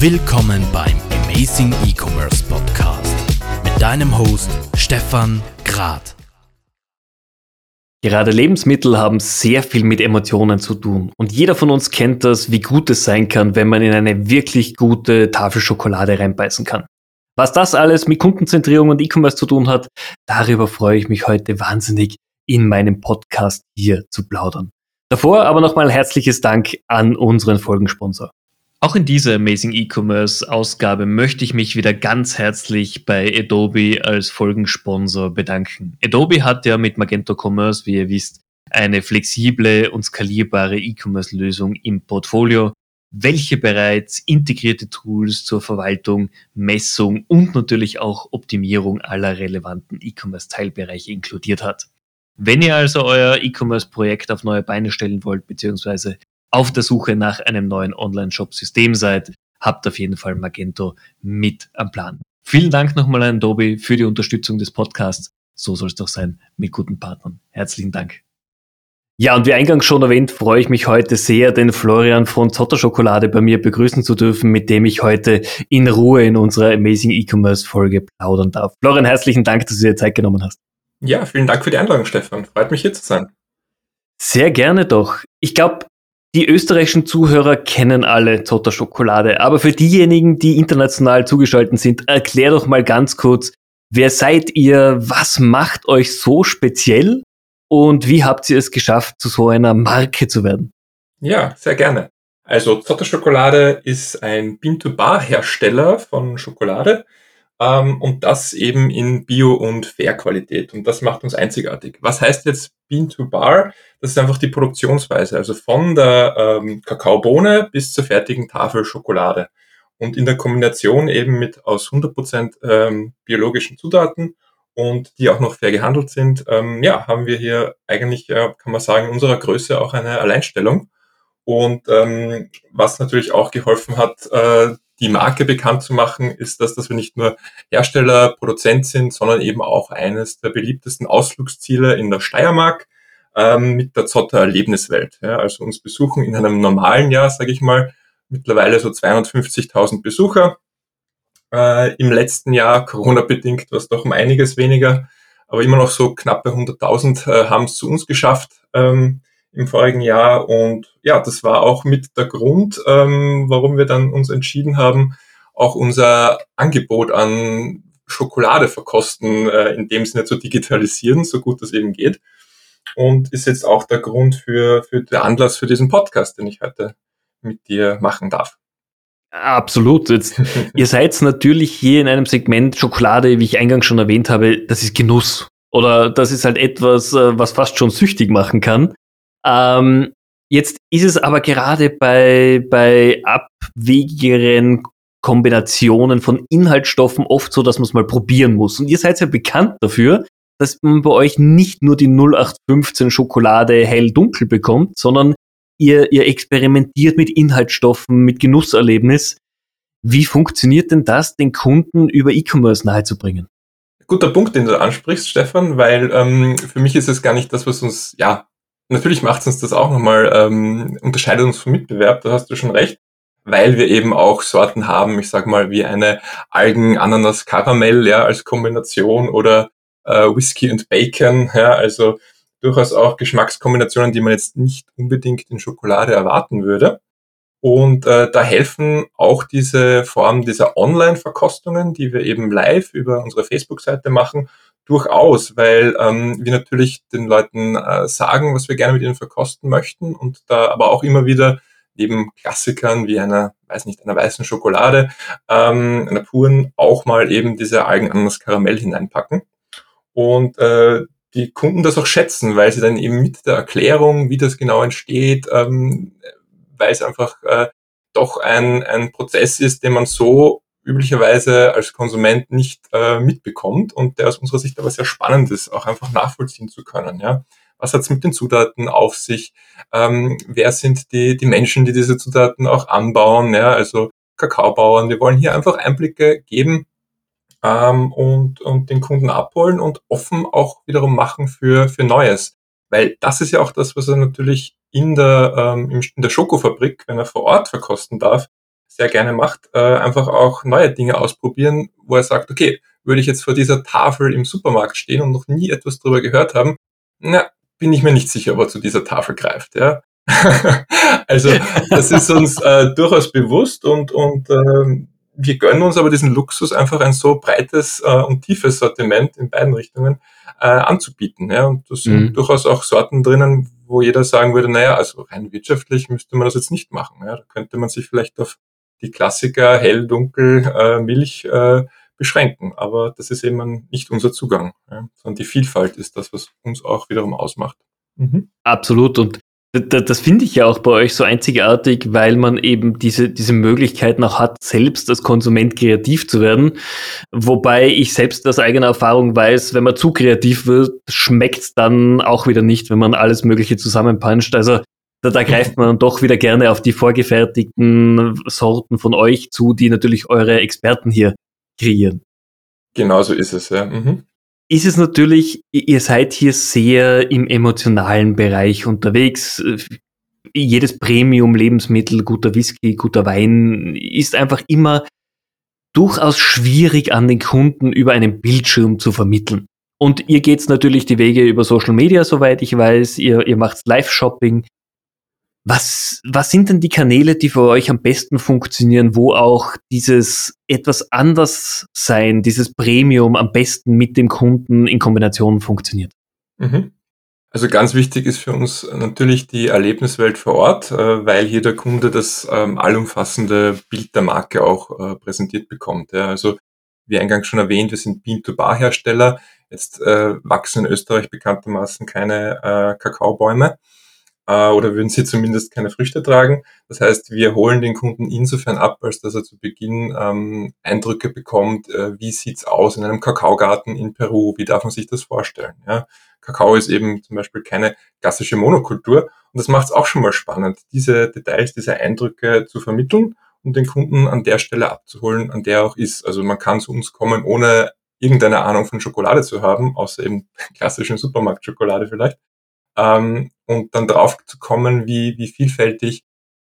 Willkommen beim Amazing E-Commerce Podcast mit deinem Host Stefan Grad. Gerade Lebensmittel haben sehr viel mit Emotionen zu tun. Und jeder von uns kennt das, wie gut es sein kann, wenn man in eine wirklich gute Tafel Schokolade reinbeißen kann. Was das alles mit Kundenzentrierung und E-Commerce zu tun hat, darüber freue ich mich heute wahnsinnig in meinem Podcast hier zu plaudern. Davor aber nochmal herzliches Dank an unseren Folgensponsor. Auch in dieser Amazing E-Commerce Ausgabe möchte ich mich wieder ganz herzlich bei Adobe als Folgensponsor bedanken. Adobe hat ja mit Magento Commerce, wie ihr wisst, eine flexible und skalierbare E-Commerce Lösung im Portfolio, welche bereits integrierte Tools zur Verwaltung, Messung und natürlich auch Optimierung aller relevanten E-Commerce Teilbereiche inkludiert hat. Wenn ihr also euer E-Commerce-Projekt auf neue Beine stellen wollt, beziehungsweise auf der Suche nach einem neuen Online-Shop-System seid, habt auf jeden Fall Magento mit am Plan. Vielen Dank nochmal an Adobe für die Unterstützung des Podcasts. So soll es doch sein mit guten Partnern. Herzlichen Dank. Ja, und wie eingangs schon erwähnt, freue ich mich heute sehr, den Florian von Zotter Schokolade bei mir begrüßen zu dürfen, mit dem ich heute in Ruhe in unserer Amazing E-Commerce Folge plaudern darf. Florian, herzlichen Dank, dass du dir Zeit genommen hast. Ja, vielen Dank für die Einladung, Stefan. Freut mich hier zu sein. Sehr gerne doch. Ich glaube, die österreichischen Zuhörer kennen alle Zotter Schokolade, aber für diejenigen, die international zugeschaltet sind, erklär doch mal ganz kurz, wer seid ihr, was macht euch so speziell und wie habt ihr es geschafft, zu so einer Marke zu werden? Ja, sehr gerne. Also Zotter Schokolade ist ein Bean-to-Bar-Hersteller von Schokolade ähm, und das eben in Bio- und Fair-Qualität. Und das macht uns einzigartig. Was heißt jetzt Bean to Bar? Das ist einfach die Produktionsweise, also von der ähm, Kakaobohne bis zur fertigen Tafel Schokolade. Und in der Kombination eben mit aus 100% ähm, biologischen Zutaten und die auch noch fair gehandelt sind, ähm, ja, haben wir hier eigentlich, äh, kann man sagen, in unserer Größe auch eine Alleinstellung. Und ähm, was natürlich auch geholfen hat, äh, die Marke bekannt zu machen, ist das, dass wir nicht nur Hersteller, Produzent sind, sondern eben auch eines der beliebtesten Ausflugsziele in der Steiermark ähm, mit der Zotter Erlebniswelt. Ja, also uns besuchen in einem normalen Jahr, sage ich mal, mittlerweile so 250.000 Besucher. Äh, Im letzten Jahr, Corona-bedingt, war es doch um einiges weniger, aber immer noch so knappe 100.000 äh, haben es zu uns geschafft. Ähm, im vorigen Jahr. Und ja, das war auch mit der Grund, ähm, warum wir dann uns entschieden haben, auch unser Angebot an Schokolade verkosten, äh, in dem Sinne zu digitalisieren, so gut das eben geht. Und ist jetzt auch der Grund für, für der Anlass für diesen Podcast, den ich heute mit dir machen darf. Absolut. Jetzt, ihr seid natürlich hier in einem Segment Schokolade, wie ich eingangs schon erwähnt habe, das ist Genuss. Oder das ist halt etwas, äh, was fast schon süchtig machen kann. Ähm, jetzt ist es aber gerade bei, bei abwegigeren Kombinationen von Inhaltsstoffen oft so, dass man es mal probieren muss. Und ihr seid ja bekannt dafür, dass man bei euch nicht nur die 0815 Schokolade hell-dunkel bekommt, sondern ihr, ihr experimentiert mit Inhaltsstoffen, mit Genusserlebnis. Wie funktioniert denn das, den Kunden über E-Commerce nahezubringen? Guter Punkt, den du ansprichst, Stefan, weil ähm, für mich ist es gar nicht das, was uns ja Natürlich macht uns das auch nochmal, ähm, unterscheidet uns vom Mitbewerb, da hast du schon recht, weil wir eben auch Sorten haben, ich sag mal, wie eine Algen-Ananas-Karamell, ja, als Kombination oder äh, Whisky und Bacon, ja, also durchaus auch Geschmackskombinationen, die man jetzt nicht unbedingt in Schokolade erwarten würde. Und äh, da helfen auch diese Form dieser Online-Verkostungen, die wir eben live über unsere Facebook-Seite machen, durchaus, weil ähm, wir natürlich den Leuten äh, sagen, was wir gerne mit ihnen verkosten möchten und da aber auch immer wieder neben Klassikern wie einer, weiß nicht, einer weißen Schokolade, ähm, einer puren, auch mal eben diese Algen an das Karamell hineinpacken. Und äh, die Kunden das auch schätzen, weil sie dann eben mit der Erklärung, wie das genau entsteht, ähm, weil es einfach äh, doch ein, ein Prozess ist, den man so üblicherweise als Konsument nicht äh, mitbekommt und der aus unserer Sicht aber sehr spannend ist, auch einfach nachvollziehen zu können. Ja? Was hat es mit den Zutaten auf sich? Ähm, wer sind die, die Menschen, die diese Zutaten auch anbauen? Ja? Also Kakaobauern. Wir wollen hier einfach Einblicke geben ähm, und, und den Kunden abholen und offen auch wiederum machen für, für Neues. Weil das ist ja auch das, was er natürlich in der, ähm, in der Schokofabrik, wenn er vor Ort verkosten darf, sehr gerne macht, äh, einfach auch neue Dinge ausprobieren, wo er sagt, okay, würde ich jetzt vor dieser Tafel im Supermarkt stehen und noch nie etwas darüber gehört haben, na, bin ich mir nicht sicher, ob er zu dieser Tafel greift. Ja? also das ist uns äh, durchaus bewusst und, und äh, wir gönnen uns aber diesen Luxus, einfach ein so breites äh, und tiefes Sortiment in beiden Richtungen äh, anzubieten. Ja? Und da sind mhm. durchaus auch Sorten drinnen, wo jeder sagen würde, naja, also rein wirtschaftlich müsste man das jetzt nicht machen. Ja? Da könnte man sich vielleicht auf die Klassiker hell, dunkel, äh, Milch äh, beschränken. Aber das ist eben nicht unser Zugang, ja? sondern die Vielfalt ist das, was uns auch wiederum ausmacht. Mhm. Absolut. Und das finde ich ja auch bei euch so einzigartig, weil man eben diese, diese Möglichkeit noch hat, selbst als Konsument kreativ zu werden. Wobei ich selbst aus eigener Erfahrung weiß, wenn man zu kreativ wird, schmeckt es dann auch wieder nicht, wenn man alles Mögliche zusammenpuncht. Also da, da greift man doch wieder gerne auf die vorgefertigten Sorten von euch zu, die natürlich eure Experten hier kreieren. Genau so ist es, ja. Mhm ist es natürlich, ihr seid hier sehr im emotionalen Bereich unterwegs. Jedes Premium-Lebensmittel, guter Whisky, guter Wein ist einfach immer durchaus schwierig an den Kunden über einen Bildschirm zu vermitteln. Und ihr geht's natürlich die Wege über Social Media, soweit ich weiß. Ihr, ihr macht Live-Shopping. Was, was sind denn die Kanäle, die für euch am besten funktionieren, wo auch dieses etwas anders sein, dieses Premium am besten mit dem Kunden in Kombination funktioniert? Mhm. Also ganz wichtig ist für uns natürlich die Erlebniswelt vor Ort, äh, weil hier der Kunde das ähm, allumfassende Bild der Marke auch äh, präsentiert bekommt. Also wie eingangs schon erwähnt, wir sind Bean-to-Bar-Hersteller. Jetzt äh, wachsen in Österreich bekanntermaßen keine Kakaobäume äh, oder würden sie zumindest keine Früchte tragen. Das heißt, wir holen den Kunden insofern ab, als dass er zu Beginn ähm, Eindrücke bekommt, äh, wie sieht's aus in einem Kakaogarten in Peru, wie darf man sich das vorstellen. Ja? Kakao ist eben zum Beispiel keine klassische Monokultur und das macht es auch schon mal spannend, diese Details, diese Eindrücke zu vermitteln und den Kunden an der Stelle abzuholen, an der er auch ist. Also man kann zu uns kommen, ohne irgendeine Ahnung von Schokolade zu haben, außer eben klassischen Supermarktschokolade vielleicht ähm, und dann drauf zu kommen, wie, wie vielfältig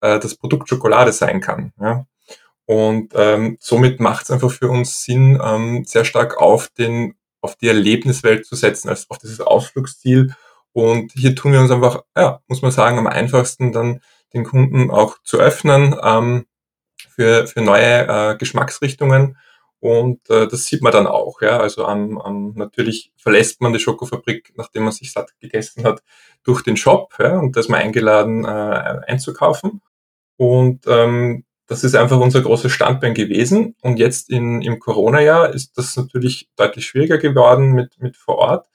äh, das Produkt Schokolade sein kann. Ja? Und ähm, somit macht es einfach für uns Sinn, ähm, sehr stark auf den auf die Erlebniswelt zu setzen, als auf dieses Ausflugsziel. Und hier tun wir uns einfach, ja, muss man sagen, am einfachsten dann den Kunden auch zu öffnen ähm, für, für neue äh, Geschmacksrichtungen und äh, das sieht man dann auch. Ja? Also am, am, natürlich verlässt man die Schokofabrik, nachdem man sich satt gegessen hat, durch den Shop ja? und da ist man eingeladen, äh, einzukaufen. Und ähm, das ist einfach unser großes Standbein gewesen. Und jetzt in, im Corona-Jahr ist das natürlich deutlich schwieriger geworden mit, mit vor Ort.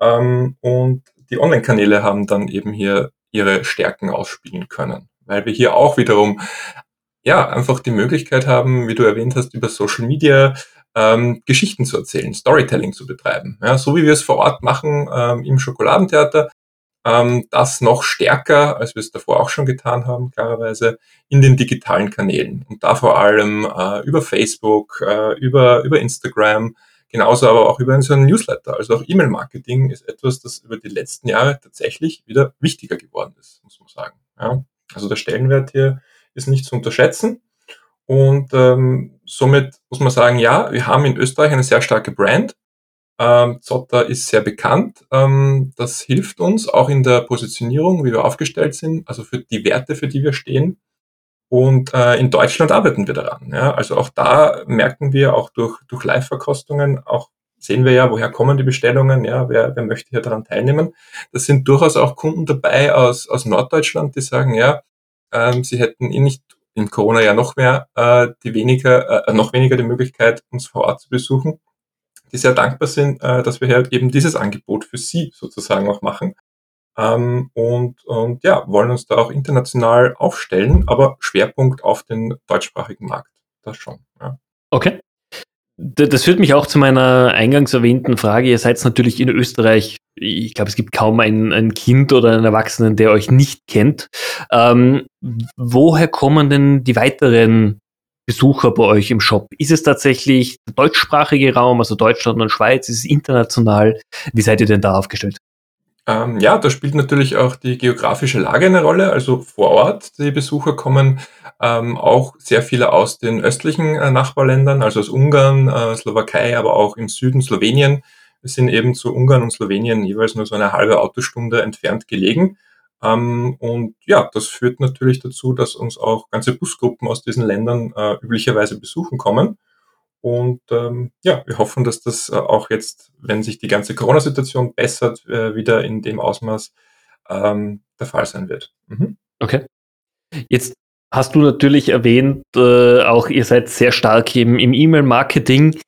Ähm, und die Online-Kanäle haben dann eben hier ihre Stärken ausspielen können, weil wir hier auch wiederum ja, einfach die Möglichkeit haben, wie du erwähnt hast, über Social Media ähm, Geschichten zu erzählen, Storytelling zu betreiben. Ja, so wie wir es vor Ort machen ähm, im Schokoladentheater, ähm, das noch stärker, als wir es davor auch schon getan haben, klarerweise, in den digitalen Kanälen. Und da vor allem äh, über Facebook, äh, über, über Instagram, genauso aber auch über einen Newsletter. Also auch E-Mail-Marketing ist etwas, das über die letzten Jahre tatsächlich wieder wichtiger geworden ist, muss man sagen. Ja, also der Stellenwert hier ist nicht zu unterschätzen. Und ähm, somit muss man sagen, ja, wir haben in Österreich eine sehr starke Brand. Ähm, Zotter ist sehr bekannt. Ähm, das hilft uns auch in der Positionierung, wie wir aufgestellt sind, also für die Werte, für die wir stehen. Und äh, in Deutschland arbeiten wir daran. Ja? Also auch da merken wir auch durch, durch Live-Verkostungen, auch sehen wir ja, woher kommen die Bestellungen, ja, wer, wer möchte hier daran teilnehmen. Das sind durchaus auch Kunden dabei aus, aus Norddeutschland, die sagen, ja, ähm, sie hätten eh nicht im Corona ja noch mehr äh, die weniger, äh, noch weniger die Möglichkeit, uns vor Ort zu besuchen, die sehr dankbar sind, äh, dass wir hier eben dieses Angebot für sie sozusagen auch machen. Ähm, und, und ja, wollen uns da auch international aufstellen, aber Schwerpunkt auf den deutschsprachigen Markt. Das schon. Ja. Okay. Das führt mich auch zu meiner eingangs erwähnten Frage. Ihr seid natürlich in Österreich, ich glaube, es gibt kaum ein, ein, Kind oder einen Erwachsenen, der euch nicht kennt. Ähm, woher kommen denn die weiteren Besucher bei euch im Shop? Ist es tatsächlich der deutschsprachige Raum, also Deutschland und Schweiz? Ist es international? Wie seid ihr denn da aufgestellt? Ähm, ja, da spielt natürlich auch die geografische Lage eine Rolle. Also vor Ort, die Besucher kommen ähm, auch sehr viele aus den östlichen äh, Nachbarländern, also aus Ungarn, äh, Slowakei, aber auch im Süden Slowenien. Wir sind eben zu Ungarn und Slowenien jeweils nur so eine halbe Autostunde entfernt gelegen. Ähm, und ja, das führt natürlich dazu, dass uns auch ganze Busgruppen aus diesen Ländern äh, üblicherweise besuchen kommen. Und ähm, ja, wir hoffen, dass das äh, auch jetzt, wenn sich die ganze Corona-Situation bessert, äh, wieder in dem Ausmaß ähm, der Fall sein wird. Mhm. Okay. Jetzt hast du natürlich erwähnt, äh, auch ihr seid sehr stark im, im E-Mail-Marketing.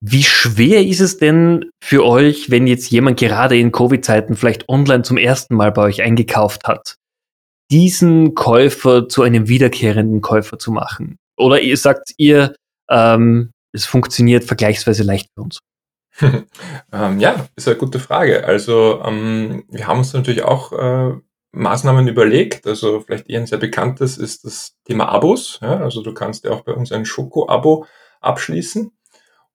Wie schwer ist es denn für euch, wenn jetzt jemand gerade in Covid-Zeiten vielleicht online zum ersten Mal bei euch eingekauft hat, diesen Käufer zu einem wiederkehrenden Käufer zu machen? Oder ihr sagt ihr, ähm, es funktioniert vergleichsweise leicht für uns? ähm, ja, ist eine gute Frage. Also ähm, wir haben uns natürlich auch äh, Maßnahmen überlegt. Also vielleicht eher ein sehr bekanntes ist das Thema Abos. Ja? Also du kannst ja auch bei uns ein Schoko-Abo abschließen.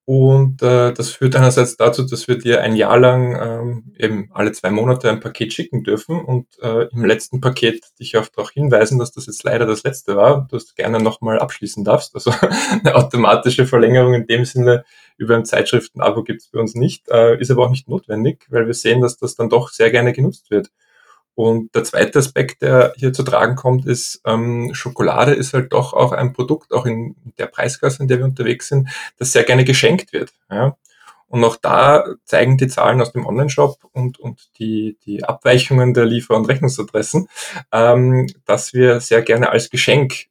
Und äh, das führt einerseits dazu, dass wir dir ein Jahr lang ähm, eben alle zwei Monate ein Paket schicken dürfen und äh, im letzten Paket dich auch darauf hinweisen, dass das jetzt leider das letzte war, dass du gerne nochmal abschließen darfst. Also eine automatische Verlängerung in dem Sinne über ein Zeitschriftenabo gibt es bei uns nicht, äh, ist aber auch nicht notwendig, weil wir sehen, dass das dann doch sehr gerne genutzt wird. Und der zweite Aspekt, der hier zu tragen kommt, ist, ähm, Schokolade ist halt doch auch ein Produkt, auch in der Preisklasse, in der wir unterwegs sind, das sehr gerne geschenkt wird. Ja? Und auch da zeigen die Zahlen aus dem Online-Shop und, und die, die Abweichungen der Liefer- und Rechnungsadressen, ähm, dass wir sehr gerne als Geschenk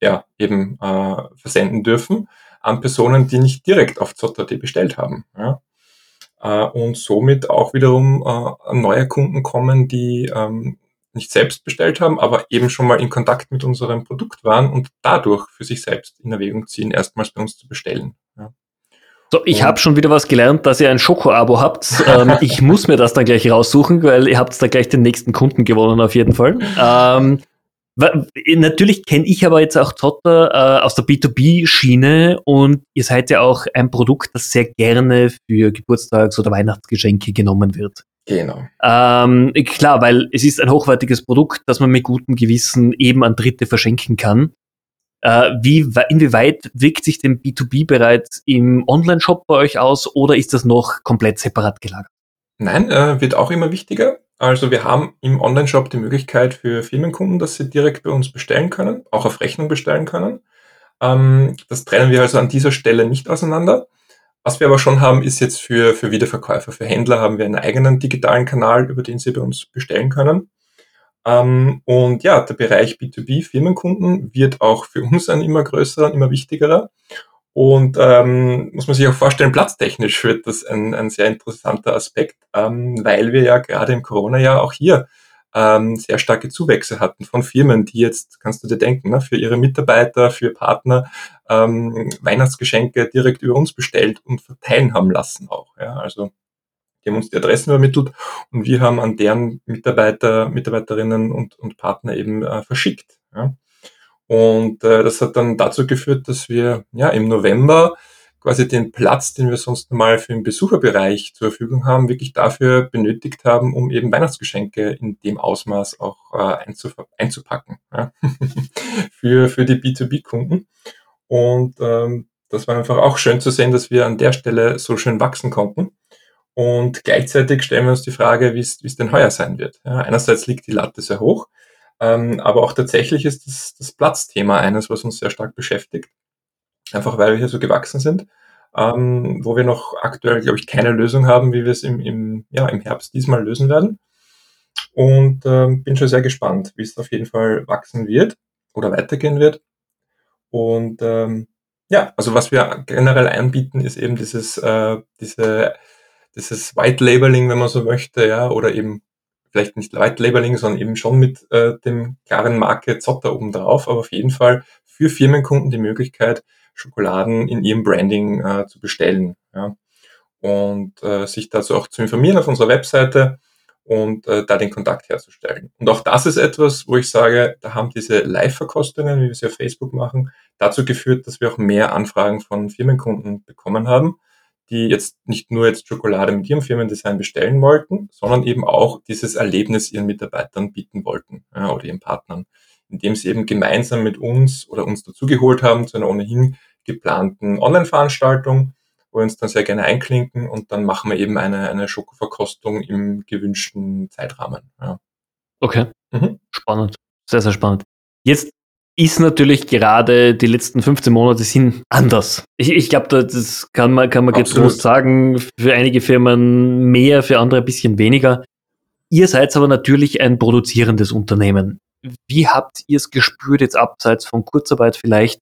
ja, eben äh, versenden dürfen an Personen, die nicht direkt auf Zotter.at bestellt haben. Ja? Äh, und somit auch wiederum äh, neue Kunden kommen, die ähm, nicht selbst bestellt haben, aber eben schon mal in Kontakt mit unserem Produkt waren und dadurch für sich selbst in Erwägung ziehen, erstmals bei uns zu bestellen. Ja. So, ich habe schon wieder was gelernt, dass ihr ein Schoko-Abo habt. Ähm, ich muss mir das dann gleich raussuchen, weil ihr habt da gleich den nächsten Kunden gewonnen auf jeden Fall. Ähm, Natürlich kenne ich aber jetzt auch Zotter äh, aus der B2B-Schiene und ihr seid ja auch ein Produkt, das sehr gerne für Geburtstags- oder Weihnachtsgeschenke genommen wird. Genau. Ähm, klar, weil es ist ein hochwertiges Produkt, das man mit gutem Gewissen eben an Dritte verschenken kann. Äh, wie, inwieweit wirkt sich denn B2B bereits im Online-Shop bei euch aus oder ist das noch komplett separat gelagert? Nein, äh, wird auch immer wichtiger. Also wir haben im Online-Shop die Möglichkeit für Firmenkunden, dass sie direkt bei uns bestellen können, auch auf Rechnung bestellen können. Ähm, das trennen wir also an dieser Stelle nicht auseinander. Was wir aber schon haben, ist jetzt für, für Wiederverkäufer, für Händler haben wir einen eigenen digitalen Kanal, über den sie bei uns bestellen können. Ähm, und ja, der Bereich B2B Firmenkunden wird auch für uns ein immer größerer, immer wichtigerer. Und ähm, muss man sich auch vorstellen, platztechnisch wird das ein, ein sehr interessanter Aspekt, ähm, weil wir ja gerade im Corona-Jahr auch hier ähm, sehr starke Zuwächse hatten von Firmen, die jetzt, kannst du dir denken, ne, für ihre Mitarbeiter, für Partner ähm, Weihnachtsgeschenke direkt über uns bestellt und verteilen haben lassen auch. Ja, also die haben uns die Adressen übermittelt und wir haben an deren Mitarbeiter, Mitarbeiterinnen und, und Partner eben äh, verschickt. Ja. Und äh, das hat dann dazu geführt, dass wir ja im November quasi den Platz, den wir sonst mal für den Besucherbereich zur Verfügung haben, wirklich dafür benötigt haben, um eben Weihnachtsgeschenke in dem Ausmaß auch äh, einzupacken ja? für, für die B2B-Kunden. Und ähm, das war einfach auch schön zu sehen, dass wir an der Stelle so schön wachsen konnten. Und gleichzeitig stellen wir uns die Frage, wie es denn heuer sein wird. Ja, einerseits liegt die Latte sehr hoch, ähm, aber auch tatsächlich ist das, das Platzthema eines, was uns sehr stark beschäftigt. Einfach weil wir hier so gewachsen sind, ähm, wo wir noch aktuell, glaube ich, keine Lösung haben, wie wir es im, im, ja, im Herbst diesmal lösen werden. Und ähm, bin schon sehr gespannt, wie es auf jeden Fall wachsen wird oder weitergehen wird. Und ähm, ja, also was wir generell anbieten, ist eben dieses, äh, diese, dieses White Labeling, wenn man so möchte, ja, oder eben vielleicht nicht White Labeling, sondern eben schon mit äh, dem klaren Marke Zotter oben drauf, aber auf jeden Fall für Firmenkunden die Möglichkeit, Schokoladen in ihrem Branding äh, zu bestellen. Ja. Und äh, sich dazu auch zu informieren auf unserer Webseite und äh, da den Kontakt herzustellen. Und auch das ist etwas, wo ich sage, da haben diese Live-Verkostungen, wie wir sie auf Facebook machen, dazu geführt, dass wir auch mehr Anfragen von Firmenkunden bekommen haben, die jetzt nicht nur jetzt Schokolade mit ihrem Firmendesign bestellen wollten, sondern eben auch dieses Erlebnis ihren Mitarbeitern bieten wollten ja, oder ihren Partnern, indem sie eben gemeinsam mit uns oder uns dazugeholt haben zu einer ohnehin geplanten Online-Veranstaltung, wo wir uns dann sehr gerne einklinken und dann machen wir eben eine, eine Schokoverkostung im gewünschten Zeitrahmen. Ja. Okay, mhm. spannend, sehr, sehr spannend. Jetzt ist natürlich gerade die letzten 15 Monate sind anders. Ich, ich glaube, das kann man, kann man getrost sagen. Für einige Firmen mehr, für andere ein bisschen weniger. Ihr seid aber natürlich ein produzierendes Unternehmen. Wie habt ihr es gespürt, jetzt abseits von Kurzarbeit vielleicht?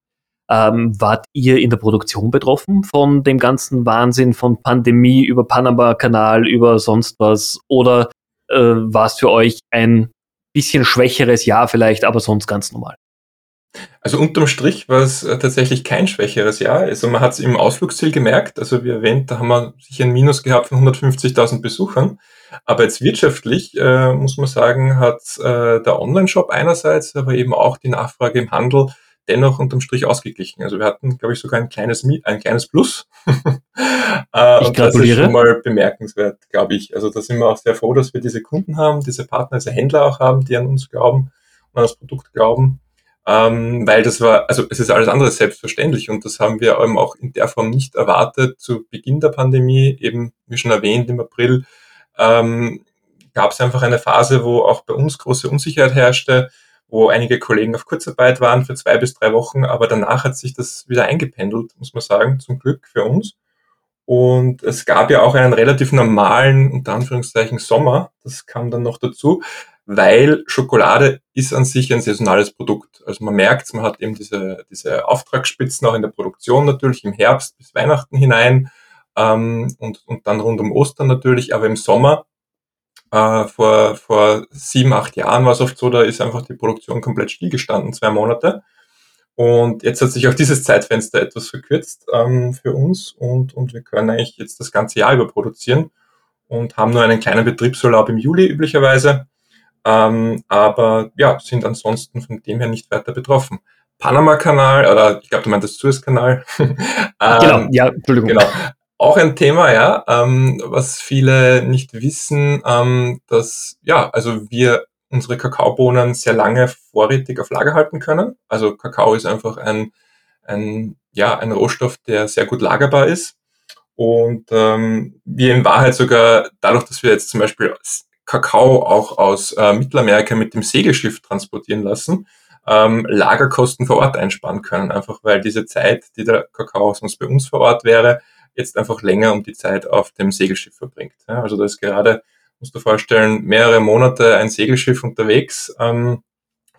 Ähm, wart ihr in der Produktion betroffen von dem ganzen Wahnsinn von Pandemie über Panama-Kanal, über sonst was? Oder äh, war es für euch ein bisschen schwächeres Jahr vielleicht, aber sonst ganz normal? Also unterm Strich war es äh, tatsächlich kein schwächeres Jahr. Also man hat es im Ausflugsziel gemerkt. Also wie erwähnt, da haben wir sicher ein Minus gehabt von 150.000 Besuchern. Aber jetzt wirtschaftlich, äh, muss man sagen, hat äh, der Online-Shop einerseits, aber eben auch die Nachfrage im Handel dennoch unterm Strich ausgeglichen. Also wir hatten, glaube ich, sogar ein kleines, ein kleines Plus. äh, ich und das ist schon mal bemerkenswert, glaube ich. Also da sind wir auch sehr froh, dass wir diese Kunden haben, diese Partner, diese Händler auch haben, die an uns glauben und an das Produkt glauben ähm, weil das war, also es ist alles andere selbstverständlich und das haben wir eben auch in der Form nicht erwartet zu Beginn der Pandemie, eben wie schon erwähnt im April, ähm, gab es einfach eine Phase, wo auch bei uns große Unsicherheit herrschte, wo einige Kollegen auf Kurzarbeit waren für zwei bis drei Wochen, aber danach hat sich das wieder eingependelt, muss man sagen, zum Glück für uns. Und es gab ja auch einen relativ normalen, unter Anführungszeichen, Sommer. Das kam dann noch dazu weil Schokolade ist an sich ein saisonales Produkt. Also man merkt, man hat eben diese, diese Auftragsspitzen auch in der Produktion natürlich im Herbst bis Weihnachten hinein ähm, und, und dann rund um Ostern natürlich, aber im Sommer äh, vor, vor sieben, acht Jahren war es oft so, da ist einfach die Produktion komplett stillgestanden, zwei Monate. Und jetzt hat sich auch dieses Zeitfenster etwas verkürzt ähm, für uns und, und wir können eigentlich jetzt das ganze Jahr über produzieren und haben nur einen kleinen Betriebsurlaub im Juli üblicherweise ähm, aber ja, sind ansonsten von dem her nicht weiter betroffen. Panama-Kanal, oder ich glaube, du meintest Suez-Kanal. ähm, genau, ja, Entschuldigung. Genau. Auch ein Thema, ja, ähm, was viele nicht wissen, ähm, dass, ja, also wir unsere Kakaobohnen sehr lange vorrätig auf Lager halten können. Also Kakao ist einfach ein, ein, ja, ein Rohstoff, der sehr gut lagerbar ist. Und ähm, wir in Wahrheit sogar dadurch, dass wir jetzt zum Beispiel Kakao auch aus äh, Mittelamerika mit dem Segelschiff transportieren lassen, ähm, Lagerkosten vor Ort einsparen können, einfach weil diese Zeit, die der Kakao sonst bei uns vor Ort wäre, jetzt einfach länger um die Zeit auf dem Segelschiff verbringt. Ja, also da ist gerade, musst du vorstellen, mehrere Monate ein Segelschiff unterwegs, ähm,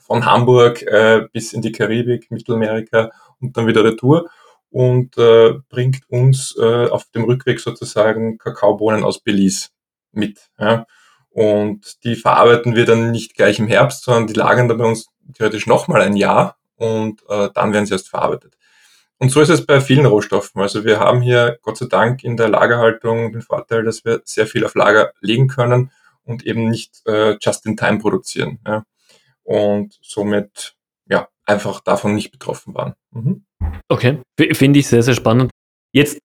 von Hamburg äh, bis in die Karibik, Mittelamerika und dann wieder retour und äh, bringt uns äh, auf dem Rückweg sozusagen Kakaobohnen aus Belize mit. Ja. Und die verarbeiten wir dann nicht gleich im Herbst, sondern die lagern dann bei uns theoretisch nochmal ein Jahr und äh, dann werden sie erst verarbeitet. Und so ist es bei vielen Rohstoffen. Also wir haben hier Gott sei Dank in der Lagerhaltung den Vorteil, dass wir sehr viel auf Lager legen können und eben nicht äh, just in time produzieren. Ja. Und somit ja einfach davon nicht betroffen waren. Mhm. Okay, finde ich sehr, sehr spannend. Jetzt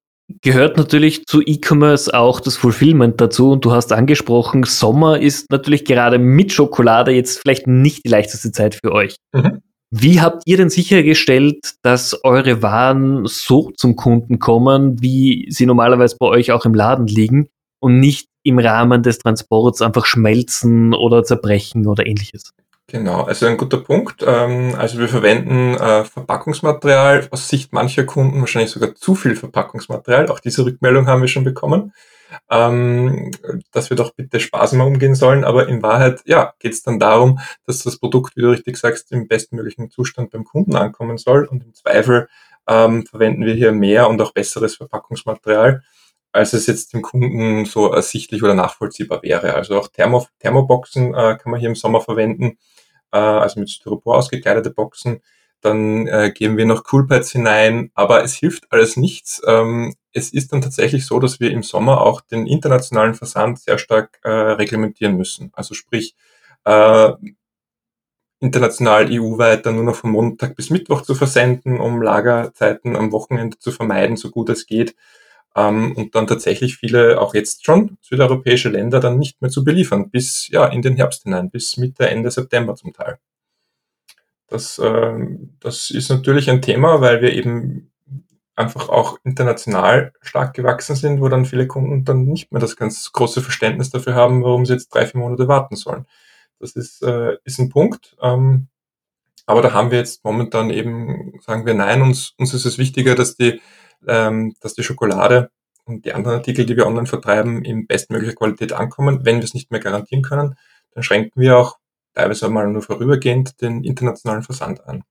gehört natürlich zu E-Commerce auch das Fulfillment dazu. Und du hast angesprochen, Sommer ist natürlich gerade mit Schokolade jetzt vielleicht nicht die leichteste Zeit für euch. Mhm. Wie habt ihr denn sichergestellt, dass eure Waren so zum Kunden kommen, wie sie normalerweise bei euch auch im Laden liegen und nicht im Rahmen des Transports einfach schmelzen oder zerbrechen oder ähnliches? Genau, also ein guter Punkt. Ähm, also wir verwenden äh, Verpackungsmaterial aus Sicht mancher Kunden, wahrscheinlich sogar zu viel Verpackungsmaterial. Auch diese Rückmeldung haben wir schon bekommen, ähm, dass wir doch bitte sparsamer umgehen sollen. Aber in Wahrheit, ja, geht es dann darum, dass das Produkt, wie du richtig sagst, im bestmöglichen Zustand beim Kunden ankommen soll. Und im Zweifel ähm, verwenden wir hier mehr und auch besseres Verpackungsmaterial als es jetzt dem Kunden so ersichtlich oder nachvollziehbar wäre. Also auch Thermo, Thermoboxen äh, kann man hier im Sommer verwenden, äh, also mit Styropor ausgekleidete Boxen. Dann äh, geben wir noch Coolpads hinein, aber es hilft alles nichts. Ähm, es ist dann tatsächlich so, dass wir im Sommer auch den internationalen Versand sehr stark äh, reglementieren müssen. Also sprich, äh, international EU-weit dann nur noch von Montag bis Mittwoch zu versenden, um Lagerzeiten am Wochenende zu vermeiden, so gut es geht. Ähm, und dann tatsächlich viele, auch jetzt schon, südeuropäische Länder dann nicht mehr zu beliefern, bis ja in den Herbst hinein, bis Mitte, Ende September zum Teil. Das, äh, das ist natürlich ein Thema, weil wir eben einfach auch international stark gewachsen sind, wo dann viele Kunden dann nicht mehr das ganz große Verständnis dafür haben, warum sie jetzt drei, vier Monate warten sollen. Das ist, äh, ist ein Punkt. Ähm, aber da haben wir jetzt momentan eben, sagen wir nein, uns, uns ist es wichtiger, dass die, ähm, dass die Schokolade und die anderen Artikel, die wir online vertreiben, in bestmöglicher Qualität ankommen. Wenn wir es nicht mehr garantieren können, dann schränken wir auch teilweise mal nur vorübergehend den internationalen Versand an.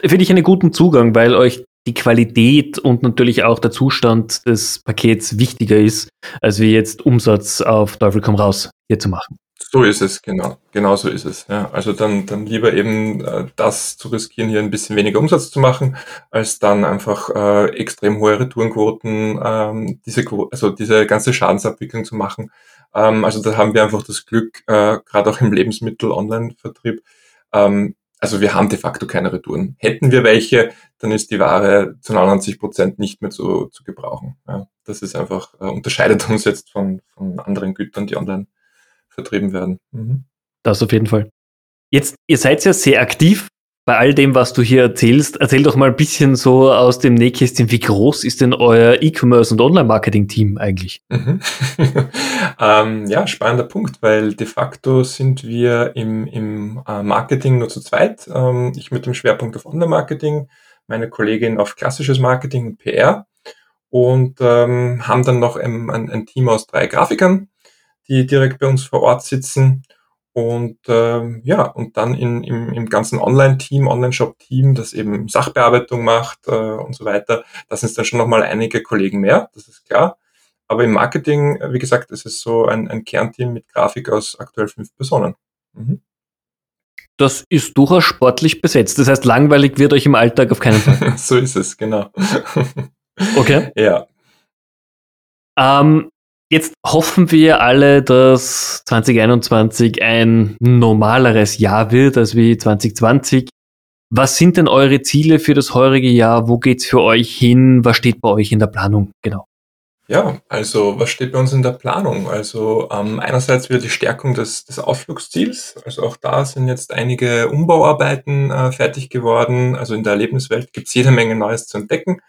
Finde ich einen guten Zugang, weil euch die Qualität und natürlich auch der Zustand des Pakets wichtiger ist, als wie jetzt Umsatz auf Teufel komm raus hier zu machen. So ist es, genau. Genau so ist es. Ja. Also dann, dann lieber eben äh, das zu riskieren, hier ein bisschen weniger Umsatz zu machen, als dann einfach äh, extrem hohe Retourenquoten, ähm, diese, also diese ganze Schadensabwicklung zu machen. Ähm, also da haben wir einfach das Glück, äh, gerade auch im Lebensmittel-Online-Vertrieb, ähm, also wir haben de facto keine Retouren. Hätten wir welche, dann ist die Ware zu 99 Prozent nicht mehr zu, zu gebrauchen. Ja, das ist einfach, äh, unterscheidet uns jetzt von, von anderen Gütern, die online vertrieben werden. Mhm. Das auf jeden Fall. Jetzt, ihr seid ja sehr aktiv bei all dem, was du hier erzählst. Erzähl doch mal ein bisschen so aus dem Nähkästchen, wie groß ist denn euer E-Commerce und Online-Marketing-Team eigentlich? Mhm. ähm, ja, spannender Punkt, weil de facto sind wir im, im äh, Marketing nur zu zweit. Ähm, ich mit dem Schwerpunkt auf Online-Marketing, meine Kollegin auf klassisches Marketing und PR und ähm, haben dann noch ein, ein, ein Team aus drei Grafikern, die direkt bei uns vor Ort sitzen. Und ähm, ja, und dann in, im, im ganzen Online-Team, Online-Shop-Team, das eben Sachbearbeitung macht äh, und so weiter, das sind dann schon nochmal einige Kollegen mehr, das ist klar. Aber im Marketing, wie gesagt, ist es so ein, ein Kernteam mit Grafik aus aktuell fünf Personen. Mhm. Das ist durchaus sportlich besetzt. Das heißt, langweilig wird euch im Alltag auf keinen Fall. so ist es, genau. okay. Ja. Ähm, Jetzt hoffen wir alle, dass 2021 ein normaleres Jahr wird als wie 2020. Was sind denn eure Ziele für das heurige Jahr? Wo geht's für euch hin? Was steht bei euch in der Planung? Genau. Ja, also was steht bei uns in der Planung? Also ähm, einerseits wieder die Stärkung des, des Ausflugsziels. Also auch da sind jetzt einige Umbauarbeiten äh, fertig geworden. Also in der Erlebniswelt gibt's jede Menge Neues zu entdecken.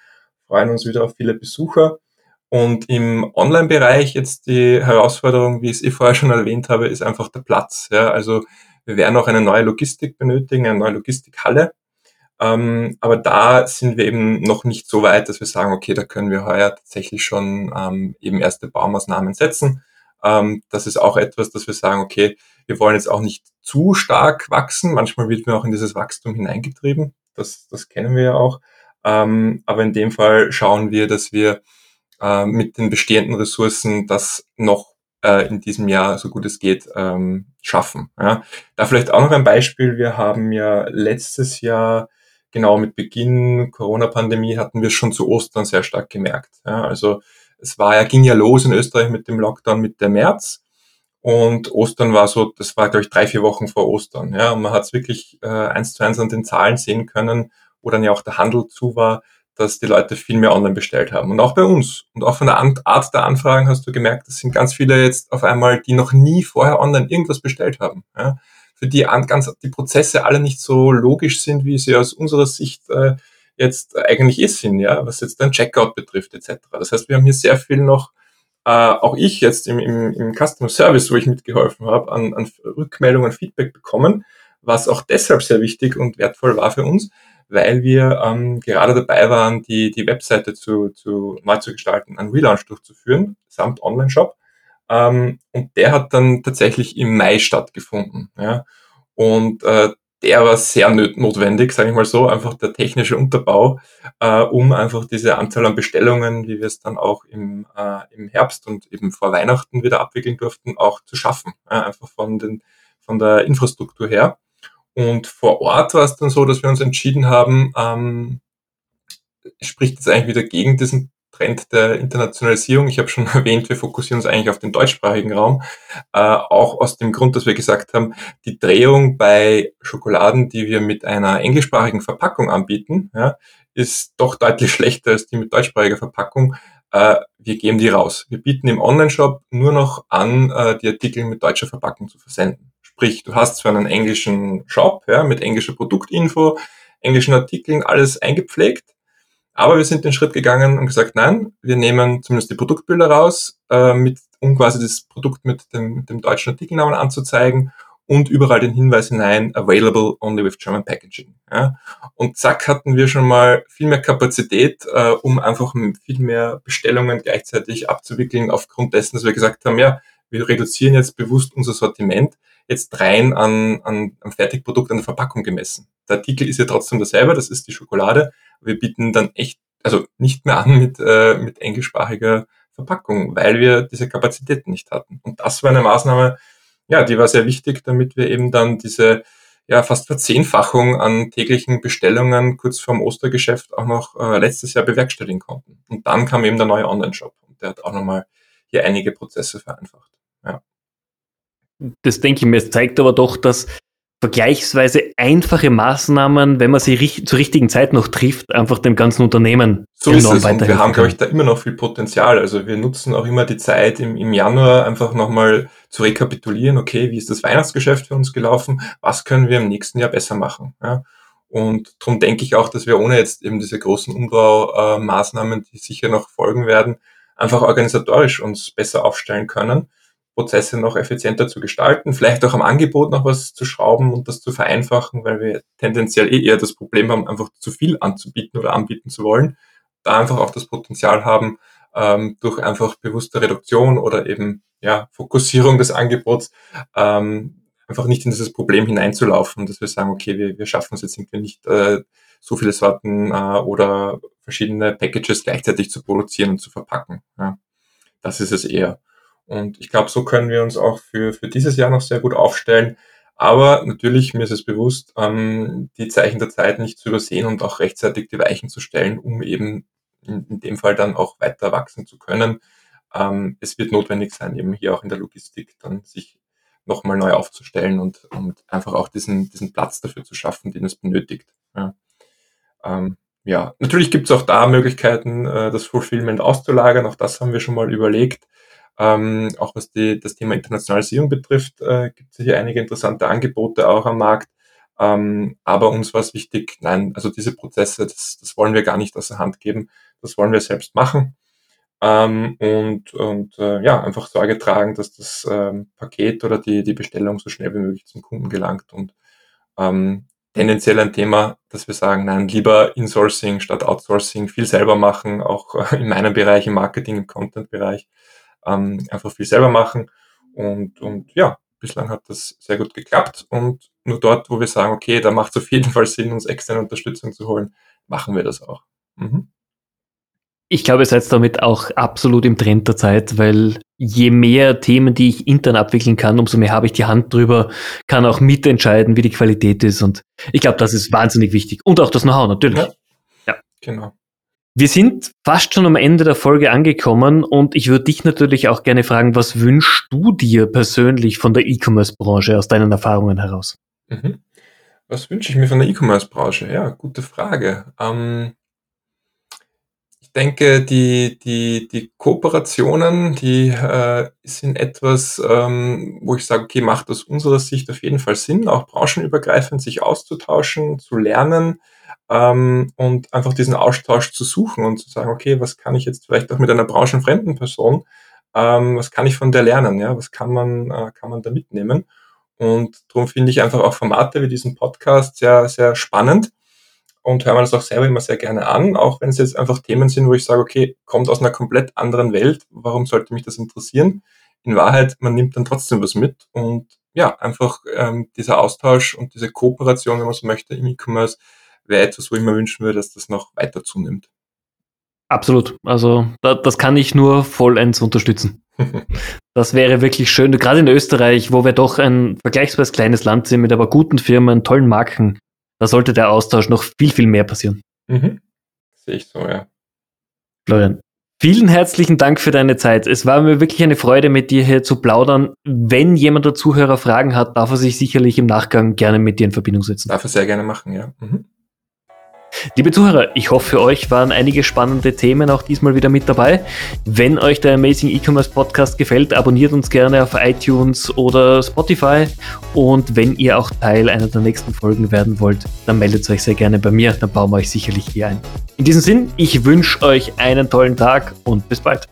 Freuen uns wieder auf viele Besucher. Und im Online-Bereich jetzt die Herausforderung, wie ich es eh vorher schon erwähnt habe, ist einfach der Platz. Ja, also wir werden auch eine neue Logistik benötigen, eine neue Logistikhalle. Ähm, aber da sind wir eben noch nicht so weit, dass wir sagen, okay, da können wir heuer tatsächlich schon ähm, eben erste Baumaßnahmen setzen. Ähm, das ist auch etwas, dass wir sagen, okay, wir wollen jetzt auch nicht zu stark wachsen. Manchmal wird man auch in dieses Wachstum hineingetrieben. Das, das kennen wir ja auch. Ähm, aber in dem Fall schauen wir, dass wir äh, mit den bestehenden Ressourcen das noch äh, in diesem Jahr, so gut es geht, ähm, schaffen. Ja. Da vielleicht auch noch ein Beispiel. Wir haben ja letztes Jahr, genau mit Beginn Corona-Pandemie, hatten wir schon zu Ostern sehr stark gemerkt. Ja. Also es war ja, ging ja los in Österreich mit dem Lockdown Mitte März. Und Ostern war so, das war, glaube ich, drei, vier Wochen vor Ostern. Ja, und man hat es wirklich äh, eins zu eins an den Zahlen sehen können, wo dann ja auch der Handel zu war, dass die Leute viel mehr online bestellt haben. Und auch bei uns. Und auch von der Art der Anfragen hast du gemerkt, das sind ganz viele jetzt auf einmal, die noch nie vorher online irgendwas bestellt haben. Ja? Für die ganz, die Prozesse alle nicht so logisch sind, wie sie aus unserer Sicht äh, jetzt eigentlich ist sind, ja, was jetzt den Checkout betrifft, etc. Das heißt, wir haben hier sehr viel noch, äh, auch ich jetzt im, im, im Customer Service, wo ich mitgeholfen habe, an, an Rückmeldungen, Feedback bekommen, was auch deshalb sehr wichtig und wertvoll war für uns, weil wir ähm, gerade dabei waren, die, die Webseite zu, zu, neu zu gestalten, einen Relaunch durchzuführen, samt Online-Shop. Ähm, und der hat dann tatsächlich im Mai stattgefunden. Ja? Und äh, der war sehr notwendig, sage ich mal so, einfach der technische Unterbau, äh, um einfach diese Anzahl an Bestellungen, wie wir es dann auch im, äh, im Herbst und eben vor Weihnachten wieder abwickeln durften, auch zu schaffen. Ja? Einfach von, den, von der Infrastruktur her. Und vor Ort war es dann so, dass wir uns entschieden haben, ähm, spricht jetzt eigentlich wieder gegen diesen Trend der Internationalisierung. Ich habe schon erwähnt, wir fokussieren uns eigentlich auf den deutschsprachigen Raum, äh, auch aus dem Grund, dass wir gesagt haben, die Drehung bei Schokoladen, die wir mit einer englischsprachigen Verpackung anbieten, ja, ist doch deutlich schlechter als die mit deutschsprachiger Verpackung, äh, wir geben die raus. Wir bieten im Online-Shop nur noch an, äh, die Artikel mit deutscher Verpackung zu versenden. Sprich, du hast zwar einen englischen Shop ja, mit englischer Produktinfo, englischen Artikeln, alles eingepflegt, aber wir sind den Schritt gegangen und gesagt, nein, wir nehmen zumindest die Produktbilder raus, äh, mit, um quasi das Produkt mit dem, mit dem deutschen Artikelnamen anzuzeigen und überall den Hinweis hinein, available only with German packaging. Ja. Und zack hatten wir schon mal viel mehr Kapazität, äh, um einfach viel mehr Bestellungen gleichzeitig abzuwickeln, aufgrund dessen, dass wir gesagt haben, ja, wir reduzieren jetzt bewusst unser Sortiment jetzt rein an, an, am Fertigprodukt, an der Verpackung gemessen. Der Artikel ist ja trotzdem derselbe, das ist die Schokolade. Wir bieten dann echt, also nicht mehr an mit, äh, mit englischsprachiger Verpackung, weil wir diese Kapazitäten nicht hatten. Und das war eine Maßnahme, ja, die war sehr wichtig, damit wir eben dann diese ja, fast Verzehnfachung an täglichen Bestellungen kurz vorm Ostergeschäft auch noch äh, letztes Jahr bewerkstelligen konnten. Und dann kam eben der neue Online-Shop und der hat auch nochmal hier einige Prozesse vereinfacht. Das denke ich mir, es zeigt aber doch, dass vergleichsweise einfache Maßnahmen, wenn man sie ri zur richtigen Zeit noch trifft, einfach dem ganzen Unternehmen so ist es. Und wir haben, glaube ich, da immer noch viel Potenzial. Also wir nutzen auch immer die Zeit im, im Januar einfach nochmal zu rekapitulieren, okay, wie ist das Weihnachtsgeschäft für uns gelaufen? Was können wir im nächsten Jahr besser machen? Ja? Und darum denke ich auch, dass wir ohne jetzt eben diese großen Umbaumaßnahmen, die sicher noch folgen werden, einfach organisatorisch uns besser aufstellen können Prozesse noch effizienter zu gestalten, vielleicht auch am Angebot noch was zu schrauben und das zu vereinfachen, weil wir tendenziell eh eher das Problem haben, einfach zu viel anzubieten oder anbieten zu wollen. Da einfach auch das Potenzial haben, ähm, durch einfach bewusste Reduktion oder eben ja, Fokussierung des Angebots ähm, einfach nicht in dieses Problem hineinzulaufen, dass wir sagen, okay, wir, wir schaffen es jetzt irgendwie nicht, äh, so viele Sorten äh, oder verschiedene Packages gleichzeitig zu produzieren und zu verpacken. Ja. Das ist es eher. Und ich glaube, so können wir uns auch für, für dieses Jahr noch sehr gut aufstellen. Aber natürlich, mir ist es bewusst, ähm, die Zeichen der Zeit nicht zu übersehen und auch rechtzeitig die Weichen zu stellen, um eben in, in dem Fall dann auch weiter wachsen zu können. Ähm, es wird notwendig sein, eben hier auch in der Logistik dann sich nochmal neu aufzustellen und, und einfach auch diesen, diesen Platz dafür zu schaffen, den es benötigt. Ja, ähm, ja. natürlich gibt es auch da Möglichkeiten, äh, das Fulfillment auszulagern. Auch das haben wir schon mal überlegt. Ähm, auch was die, das Thema Internationalisierung betrifft, äh, gibt es hier einige interessante Angebote auch am Markt. Ähm, aber uns war es wichtig, nein, also diese Prozesse, das, das wollen wir gar nicht aus der Hand geben, das wollen wir selbst machen. Ähm, und und äh, ja, einfach Sorge tragen, dass das ähm, Paket oder die, die Bestellung so schnell wie möglich zum Kunden gelangt. Und ähm, tendenziell ein Thema, dass wir sagen, nein, lieber Insourcing statt Outsourcing, viel selber machen, auch äh, in meinem Bereich, im Marketing, im Content-Bereich ähm, einfach viel selber machen. Und, und ja, bislang hat das sehr gut geklappt. Und nur dort, wo wir sagen, okay, da macht es auf jeden Fall Sinn, uns externe Unterstützung zu holen, machen wir das auch. Mhm. Ich glaube, ihr seid damit auch absolut im Trend der Zeit, weil je mehr Themen, die ich intern abwickeln kann, umso mehr habe ich die Hand drüber, kann auch mitentscheiden, wie die Qualität ist. Und ich glaube, das ist wahnsinnig wichtig. Und auch das Know-how, natürlich. Ja, ja. genau. Wir sind fast schon am Ende der Folge angekommen und ich würde dich natürlich auch gerne fragen, was wünschst du dir persönlich von der E-Commerce-Branche aus deinen Erfahrungen heraus? Mhm. Was wünsche ich mir von der E-Commerce-Branche? Ja, gute Frage. Ähm, ich denke, die, die, die Kooperationen, die äh, sind etwas, ähm, wo ich sage, okay, macht aus unserer Sicht auf jeden Fall Sinn, auch branchenübergreifend sich auszutauschen, zu lernen ähm, und einfach diesen Austausch zu suchen und zu sagen, okay, was kann ich jetzt vielleicht auch mit einer branchenfremden Person, ähm, was kann ich von der lernen, ja, was kann man, äh, kann man da mitnehmen? Und darum finde ich einfach auch Formate wie diesen Podcast sehr, sehr spannend und höre mir das auch selber immer sehr gerne an, auch wenn es jetzt einfach Themen sind, wo ich sage, okay, kommt aus einer komplett anderen Welt, warum sollte mich das interessieren? In Wahrheit, man nimmt dann trotzdem was mit und ja, einfach ähm, dieser Austausch und diese Kooperation, wenn man so möchte, im E-Commerce, wäre etwas, wo ich mir wünschen würde, dass das noch weiter zunimmt. Absolut. Also da, das kann ich nur vollends unterstützen. das wäre wirklich schön. Gerade in Österreich, wo wir doch ein vergleichsweise kleines Land sind mit aber guten Firmen, tollen Marken, da sollte der Austausch noch viel, viel mehr passieren. Mhm. Sehe ich so, ja. Florian, vielen herzlichen Dank für deine Zeit. Es war mir wirklich eine Freude, mit dir hier zu plaudern. Wenn jemand der Zuhörer Fragen hat, darf er sich sicherlich im Nachgang gerne mit dir in Verbindung setzen. Darf er sehr gerne machen, ja. Mhm. Liebe Zuhörer, ich hoffe, für euch waren einige spannende Themen auch diesmal wieder mit dabei. Wenn euch der Amazing E-Commerce Podcast gefällt, abonniert uns gerne auf iTunes oder Spotify. Und wenn ihr auch Teil einer der nächsten Folgen werden wollt, dann meldet euch sehr gerne bei mir, dann bauen wir euch sicherlich hier ein. In diesem Sinn, ich wünsche euch einen tollen Tag und bis bald.